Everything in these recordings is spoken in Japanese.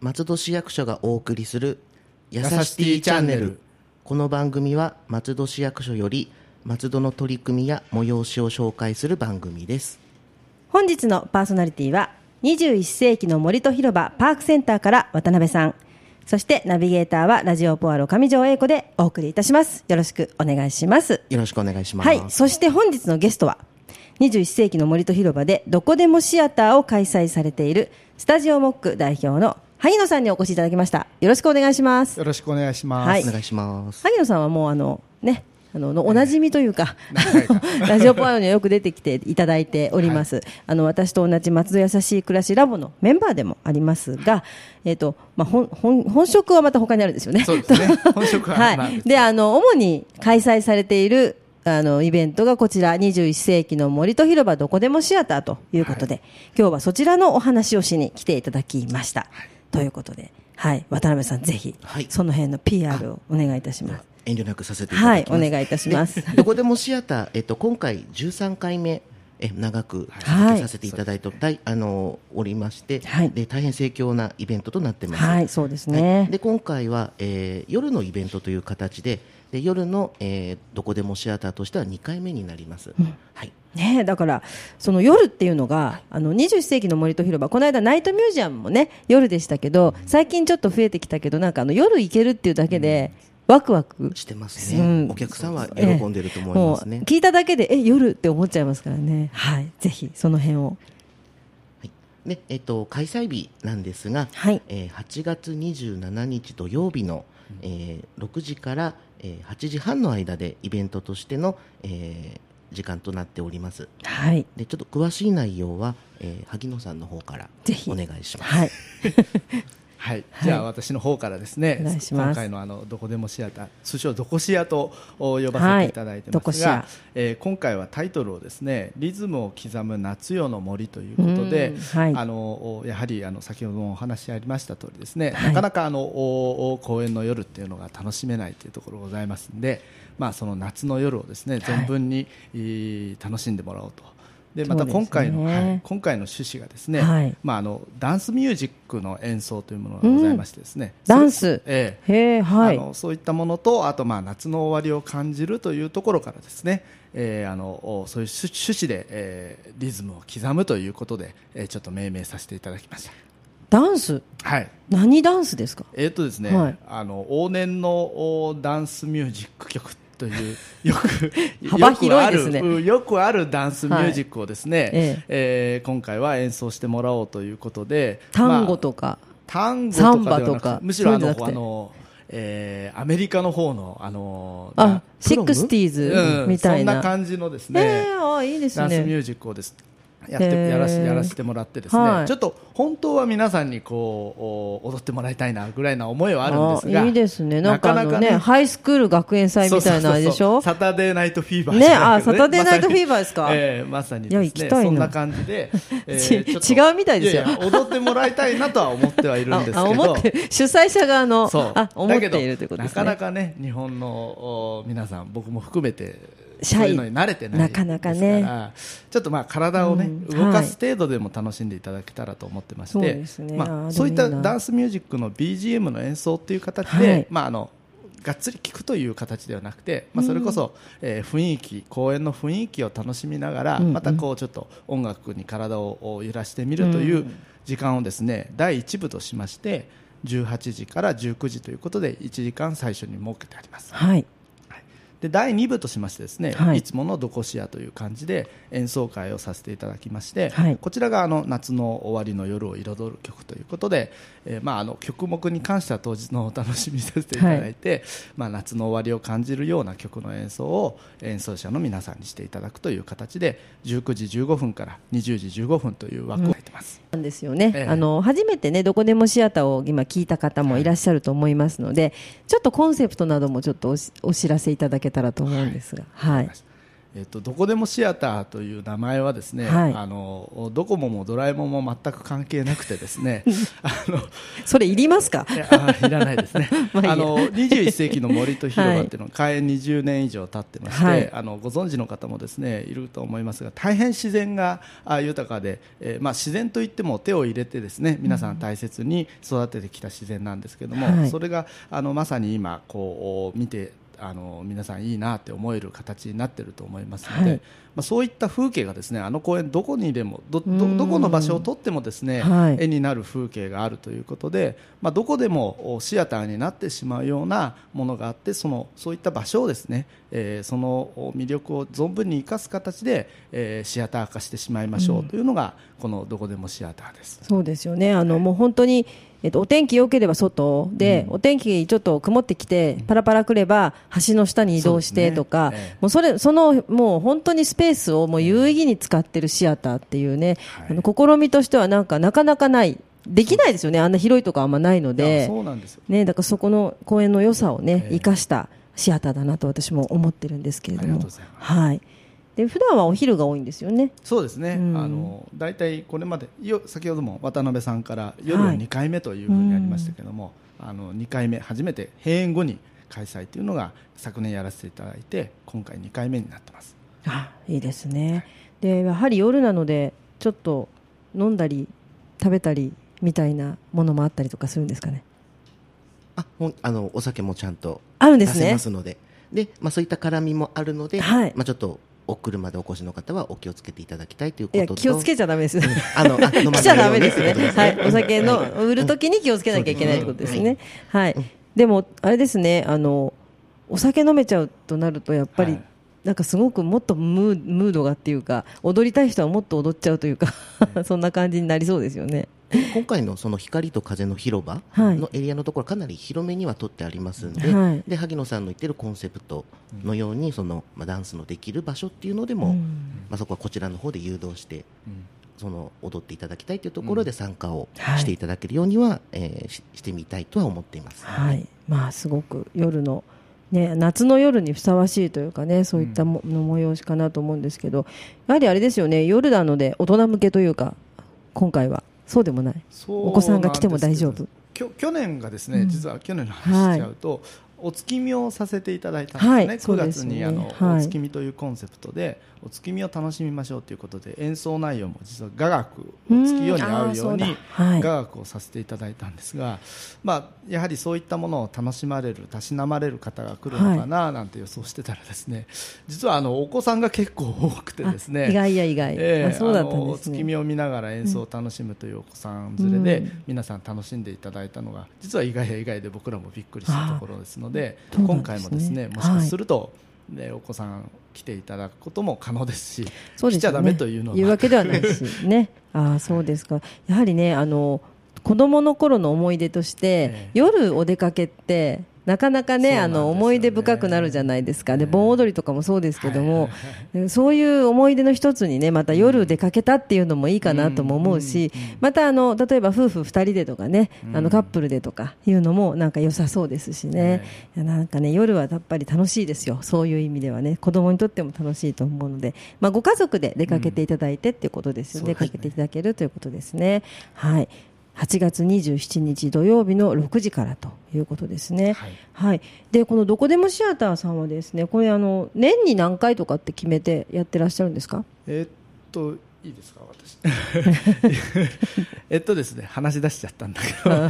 松戸市役所がお送りする「やさしティチャンネル」この番組は松戸市役所より松戸の取り組みや催しを紹介する番組です。本日のパーソナリティは21世紀の森と広場パークセンターから渡辺さん。そしてナビゲーターはラジオポアロ上条英子でお送りいたします。よろしくお願いします。よろしくお願いします。はい。そして本日のゲストは21世紀の森と広場でどこでもシアターを開催されているスタジオモック代表の萩野さんにお越しいただきました。よろしくお願いします。よろしくお願いします。はい。お願いします。萩野さんはもうあのねあのおなじみというか、ラジオポアロにはよく出てきていただいております、あの私と同じ松戸優しい暮らしラボのメンバーでもありますが、えっとまあ、本本本職はまた他にあるんですよね。そうですね。本職は、まあはい、であの主に開催されているあのイベントがこちら21世紀の森と広場どこでもシアターということで、今日はそちらのお話をしに来ていただきました、ということで、はい、渡辺さんぜひ、はい。その辺の PR をお願いいたします。遠慮なくさせていただきます。はいお願いいたします。でどこでもシアター、えっと、今回13回目え長く続けさせていただいて、大あのおりまして、はい。で大変盛況なイベントとなってます、はい、そうですね。はい。で今回は、えー夜のイベントという形でで夜の、えーどこでもシアターとしては2回目になります、はい、ねえ、だからその夜っていうのが、あの21世紀の森と広場この間ナイトミュージアムもね夜でしたけど最近ちょっと増えてきたけどなんかあの夜行けるっていうだけで、ワクワク。してますね、うん。お客さんは喜んでると思いますね。もう、聞いただけでえ夜って思っちゃいますからね。はい。ぜひその辺を。はい。でえっと開催日なんですが、はい。えー8月27日土曜日の、えー6時から、えー8時半の間でイベントとしての、えー時間となっております。はい。でちょっと詳しい内容は、えー萩野さんの方からぜひ。お願いします。はい はい、じゃあ私の方からですね、お願い今回のあのどこでもシアター、通称どこシアとお呼ばせていただいてますが、えー今回はタイトルをですね、リズムを刻む夏夜の森ということでうん、はい。あのおやはりあの先ほどもお話ありました通りですね、はい。なかなかあの公園の夜っていうのが楽しめないというところがございますんで、まあその夏の夜をですね、存分に、いい楽しんでもらおうと。でまた今回の、はい、今回の趣旨がですね、はい。まあ、あのダンスミュージックの演奏というものがございましてですね、ダンス？ええ。はい。あのそういったものとあとまあ夏の終わりを感じるというところからですね、えーあのおそういう趣趣旨で、えーリズムを刻むということで、えーちょっと命名させていただきました。ダンス？はい。何ダンスですか？えーとですね、はい。あの往年のおダンスミュージック曲という。よく 幅広いですね。よくあるダンスミュージックをですね、はいえ。えー今回は演奏してもらおうということでタンゴまあとか、タンゴとかとか。むしろあのあの、えーアメリカの方のあのあプロム？ Sixties うんみたいな、そんな感じのですえね、ー、あいいですね。ダンスミュージックをですやってやらしやらせてもらってですね、はい。ちょっと本当は皆さんにこうお踊ってもらいたいなぐらいな思いはあるんですがあいいですね。なんかあのねハイスクール学園祭みたいなでしょそうサタデーナイトフィーバーねじゃないあサタデーナイトフィーバーですか？まさに。えーまさにね行きたいな。そんな感じで、え ちちょっと。違うみたいですよ。やや踊ってもらいたいなとは思ってはいるんですけど。思って主催者側のあ思っているということですね。なかなかね日本のお皆さん僕も含めてシャイそういうのに慣れてない。なかなかね。ちょっとまあ体をね、うん。動かす程度でも楽しんでいただけたらと思ってまして、そういったダンスミュージックの BGM の演奏っていう形で、はい。まああのがっつり聴くという形ではなくて、まあ、それこそ、えー雰囲気公演の雰囲気を楽しみながら、またこうちょっと音楽に体を揺らしてみるといううん時間をですね第1部としまして18時から19時ということで1時間最初に設けてあります。はいで第2部としましてですね、はい。い、つものどこしやという感じで演奏会をさせていただきまして、はい。こちらがあの夏の終わりの夜を彩る曲ということで、えーまあ、あの曲目に関しては当日のお楽しみさせていただいて、まあ、夏の終わりを感じるような曲の演奏を演奏者の皆さんにしていただくという形で19時15分から20時15分という枠を入ってます。なんですよね、ええ。あの初めてねどこでもシアターを今聞いた方もいらっしゃると思いますので、ちょっとコンセプトなどもちょっとお知らせいただけたらと思うんですが、はい、えっと、どこでもシアターという名前はですね、はい。あのドコモもドラえもんも全く関係なくてですね あのそれいりますか？いいらないですね。まあの21世紀の森と広場っていうのは 開園20年以上経ってまして、はい。あのご存知の方もですねいると思いますが大変自然があ豊かで、えーまあ、自然といっても手を入れてですね皆さん。大切に育ててきた自然なんですけども、はい。それがあのまさに今こう見てあの皆さんいいなって思える形になっていると思いますので、はい。まあ、そういった風景がですねあの公園どこにでもどこの場所をとってもですね、はい。絵になる風景があるということで、まあ、どこでもおシアターになってしまうようなものがあってそのそういった場所をですね、えーそのお魅力を存分に生かす形で、えーシアター化してしまいましょうというのが、このどこでもシアターです。そうですよね。あのもう本当に、えっと、お天気良ければ外。で、お天気ちょっと曇ってきてパラパラ来れば橋の下に移動してとか、そね。ええ。もうそれそのもう本当にスペースをもう有意義に使ってるシアターっていうね、はい。あの試みとしてはなんかなかなかない。できないですよね。あんな広いとこあんまないので。そうなんですよ。ね、だからそこの公園の良さをね、ええ。生かしたシアターだなと私も思ってるんですけれども。ありがとうございます。はいで普段はお昼が多いんですよね。そうですね、うん。あの大体これまでよ先ほども渡辺さんから夜はい。2回目というふうにありましたけども、あの2回目初めて閉園後に開催というのが昨年やらせていただいて今回2回目になってます。あいいですね。でやはり夜なのでちょっと飲んだり食べたりみたいなものもあったりとかするんですかね。あほんあのお酒もちゃんと出あるんですますので。で、まあ、そういった絡みもあるので、はい。まあ、ちょっとお車でお越しの方はお気をつけていただきたいといういこと気をつけちゃダメです。あのあ飲ま ちゃダメですね。はい。お酒の売るときに気をつけなきゃいけないってことですね。はい。でもあれですね。あのお酒飲めちゃうとなるとやっぱり、はいなんかすごくもっとムードがっていうか踊りたい人はもっと踊っちゃうというか そんな感じになりそうですよね。今回のその光と風の広場はい。のエリアのところかなり広めには取ってありますんで,、はい。で萩野さんの言ってるコンセプトのようにその、まあ、ダンスのできる場所っていうのでも、うん。まあ、そこはこちらの方で誘導してうん。その踊っていただきたいというところで参加をはい。していただけるようには、えーししてみたいとは思っています。はい、まあすごく夜の、ね、夏の夜にふさわしいというかねそういったもの催しかなと思うんですけどやはりあれですよね夜なので大人向けというか今回は。そうでもない。お子さんが来ても大丈夫。去年がですね、うん。実は去年の話しちゃうと、お月見をさせていただいたんですね、はい9そうですね。月にあの、はい。お月見というコンセプトでお月見を楽しみましょうということで演奏内容も実は雅楽を月夜に合うように雅楽をさせていただいたんですが、まあ、やはりそういったものを楽しまれるたしなまれる方が来るのかななんて予想してたらですね、実はあのお子さんが結構多くてですねあ意外や意外、ええあそうだったんですね。月見を見ながら演奏を楽しむというお子さん連れで、うん。皆さん楽しんでいただいたのが実は意外や意外で僕らもびっくりしたところですのであそうなん今ですね。回もですねもしかすると、ねお子さん来ていただくことも可能ですしそうですよね。来ちゃダメというのは。言うわけではないしね。ああそうですか。やはりねあの子供の頃の思い出として、ええ。夜お出かけってなかなかねね。あの思い出深くなるじゃないですか、でええ盆踊りとかもそうですけども、そういう思い出の一つにねまた夜出かけたっていうのもいいかなとも思うし、またあの例えば夫婦2人でとかね、あのカップルでとかいうのもなんか良さそうですしね、なんかね夜はやっぱり楽しいですよ。そういう意味ではね。子供にとっても楽しいと思うので、まあ、ご家族で出かけていただいてっていうことですよね。出かけていただけるということですね。はい8月27日土曜日の6時からということですね。はい。はい、でこのどこでもシアターさんはですねこれあの年に何回とかって決めてやってらっしゃるんですか？えーっといいですか私。えっとですね話し出しちゃったんだけど。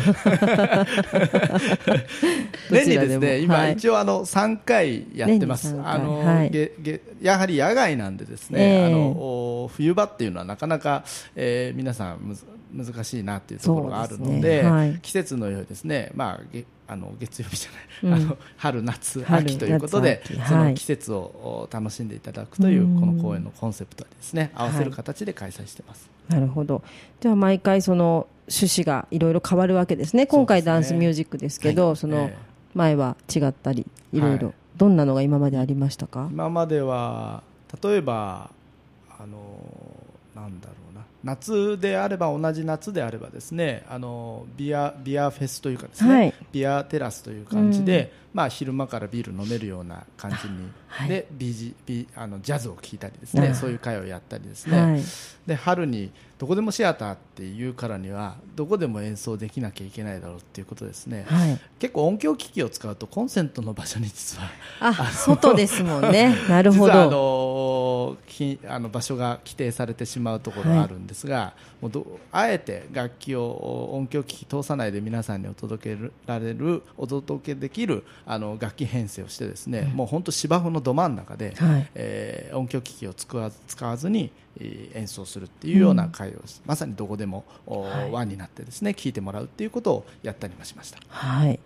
年にですね今、はい。一応あの3回やってます。あの、やはり野外なんでですね、ええ。あのお冬場っていうのはなかなか、えー皆さんむず難しいなっていうところがあるのでですね。はい。季節のようにですね、まあ、げあの月曜日じゃない、うん。あの春夏春秋ということでそはい。の季節をお楽しんでいただくといううん。この公演のコンセプトにですね合わせる形で開催してます。なるほど。じゃあ毎回その趣旨がいろいろ変わるわけですね。今回ダンスミュージックですけどはい。そのええ。前は違ったりいろいろ。はい。どんなのが今までありましたか？今までは例えばあのなんだろう。な夏であれば同じ夏であればですねあのビアビアフェスというかですね、はい。ビアテラスという感じで、うん。まあ、昼間からビール飲めるような感じに、はい。でビジビあのジャズを聴いたりですねあそういう会をやったりですね、はい。で春にどこでもシアターっていうからにはどこでも演奏できなきゃいけないだろうっていうことですね、はい。結構音響機器を使うとコンセントの場所に実はあ外ですもんね。なるほ実はあどのきあの場所が規定されてしまうところがあるんですが、もうどあえて楽器を音響機器通さないで皆さんにお届けられるお届けできるあの楽器編成をしてですね、もう本当芝生のど真ん中で、はい。えー音響機器を使わず使わずに、えー演奏するっていうような会を、まさにどこでも、おはい。輪になってですね聴いてもらうっていうことをやったりもしました。はい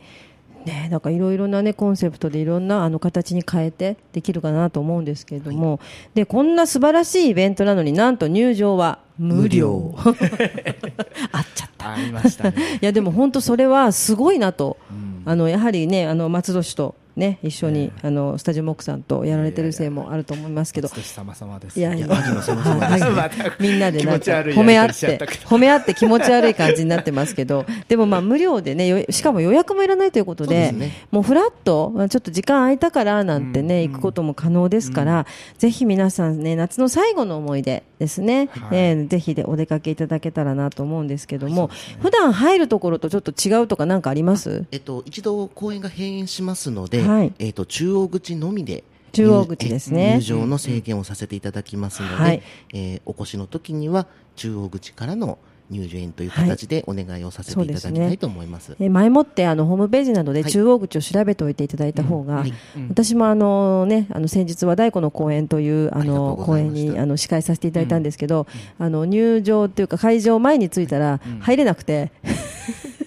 ね、なんかいろいろな、ね、コンセプトでいろんなあの形に変えてできるかなと思うんですけれども、でこんな素晴らしいイベントなのになんと入場は無料。あっちゃった。ありましたね。いやでも本当それはすごいなと、あのやはりねあの松戸市とね一緒に、あのスタジオモックさんとやられてるせいもあると思いますけど。いやいや。みんなでなんか褒め合って褒め合って気持ち悪い感じになってますけど。でもまあ無料でねよしかも予約もいらないということでもうフラッとまあちょっと時間空いたからなんてね、行くことも可能ですから、ぜひ皆さんね夏の最後の思い出ですね、はい。えーぜひでお出かけいただけたらなと思うんですけども、普段入るところとちょっと違うとかなんかあります？えっと、一度公演が閉園しますので、はい。えっと、中央口のみで中央口ですね。入入場の制限をさせていただきますので、はい。えーお越しの時には中央口からの入場という形でお願いをさせていただきたいと思います。えー前もってあのホームページなどではい。中央口を調べておいていただいた方が、はい。私もあの、ね、あの先日和太鼓の公演というあの公演にあの司会させていただいたんですけど、あの入場というか会場前に着いたら入れなくて。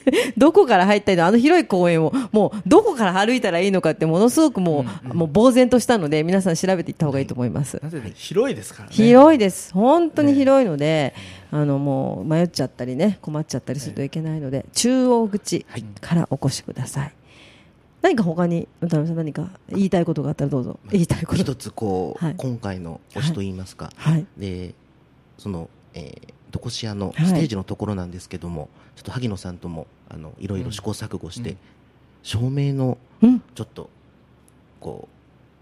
どこから入ったらいいの？あの広い公園をもうどこから歩いたらいいのかってものすごくもう,、もう呆然としたので皆さん調べていった方がいいと思います。なぜで広いですからね。広いです、本当に広いので、あのもう迷っちゃったりね、困っちゃったりするといけないので、中央口からお越しください。何か他に、渡辺さん、何か言いたいことがあったらどうぞ、言いたいこと。一つこう、はい。今回の推しといいますか、はい、でその、えー、どこし屋のはい。ステージのところなんですけども、ちょっと萩野さんともあのいろいろ試行錯誤して、うん。照明のうん、ちょっとこ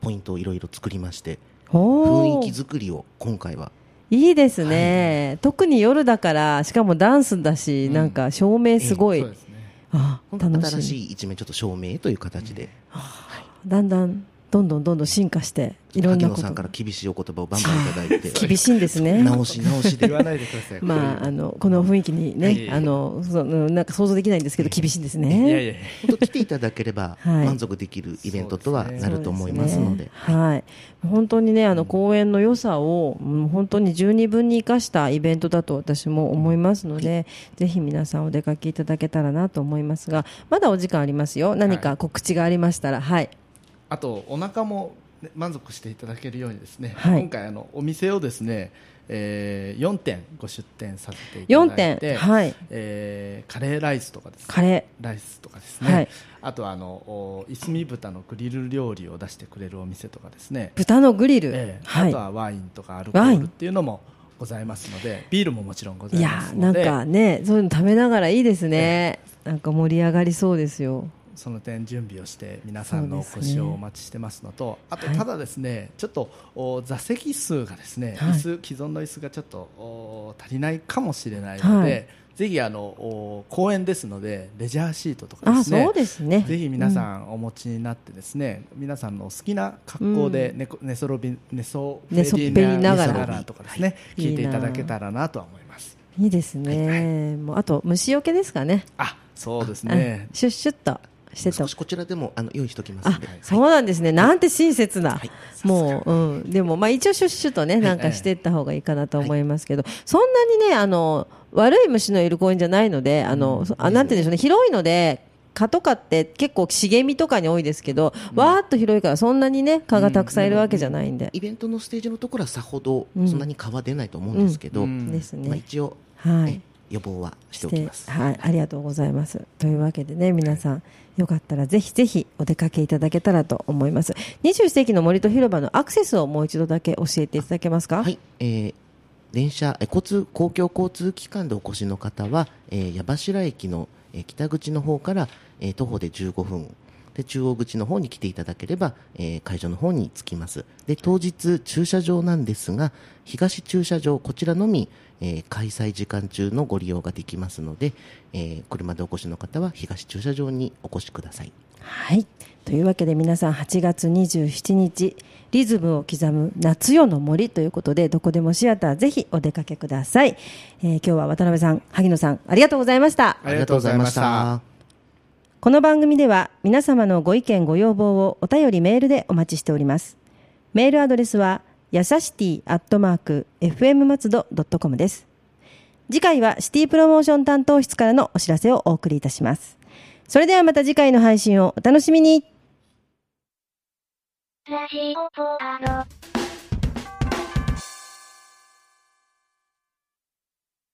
うポイントをいろいろ作りましておー。雰囲気作りを今回はいいですね、特に夜だから、しかもダンスだし、うん。なんか照明すごい、そうですね。あ今回楽しい新しい一面ちょっと照明という形で、だんだん、どんどんどんどん進化して、いろんなこと。さんから厳しいお言葉をバンバンいただいて。厳しいんですね。直し直しで言わないでください。まあ、あのこの雰囲気にね、あのそのなんか想像できないんですけど、厳しいんですね。いやいや。本当来ていただければはい。満足できるイベントとはなると思いますので。はい、本当にねあの公演の良さを、うん本当に十二分に生かしたイベントだと私も思いますので、ぜひ皆さんお出かけいただけたらなと思いますがまだお時間ありますよ。何か告知がありましたらはいあとお腹もね満足していただけるようにですね、はい。今回あのお店をですね、えー、4店ご出店させていただい4て、点はい。えーカレーライスとかですね。カレライスとかですね、はい。あとあのおいすみ豚のグリル料理を出してくれるお店とかですね。ー、豚のグリル、ええ。はい。あとはワインとかアルコールっていうのもございますのでビールももちろんございいやますので。なんかねそういうの食べながらいいですね、なんか盛り上がりそうですよその点準備をして皆さんのお越しをお待ちしてますのとあとはいただですね、ちょっとお座席数がですね、はい。椅子既存の椅子がちょっとお足りないかもしれないので、はい。ぜひあのお公園ですのでレジャーシートとかあですねそうですね。ぜひ皆さんお持ちになってですね、皆さんの好きな格好で寝こ寝そろび寝そ寝そべりながらとかですね、いい。な聞いていただけたらなとは思います。いいですね、もうあと虫除けですかね。あ、そうですあね。シュッシュッとしてと少しこちらでもあの用意しておきますあので、そうなんですね、なんて親切な、はい。もう、うん、でも、まあ、一応、シュッシュとね、なんかしていった方がいいかなと思いますけど、そんなにね、あの悪い虫のいる公園じゃないので、あの、そあなんて言うんでしょうね、広いので。蚊とかって結構茂みとかに多いですけど、わーっと広いからそんなにね蚊がたくさんいるわけじゃないんで、イベントのステージのところはさほどうん。そんなに蚊は出ないと思うんですけど、うん。ですまあ、ね。一応、はい。え。予防はしておきます。はい、ありがとうございます。というわけでね、皆さん、よかったらぜひぜひお出かけいただけたらと思います。21世紀の森と広場のアクセスをもう一度だけ教えていただけますか？はい、えー電車え交通公共交通機関でお越しの方は、えー矢柱駅の、えー北口の方から、えー徒歩で15分で中央口の方に来ていただければ、えー会場の方に着きますで当日駐車場なんですが東駐車場こちらのみ、えー開催時間中のご利用ができますので、えー車でお越しの方は東駐車場にお越しくださいはい。というわけで皆さん8月27日、リズムを刻む夏夜の森ということで、どこでもシアターぜひお出かけください。えー今日は渡辺さん、萩野さん、ありがとうございました。ありがとうございました。この番組では皆様のご意見ご要望をお便りメールでお待ちしております。メールアドレスは、やさしティアットマーク、fm 松戸ドットコムです。次回はシティプロモーション担当室からのお知らせをお送りいたします。それではまた次回の配信をお楽しみに。ラジオポアド。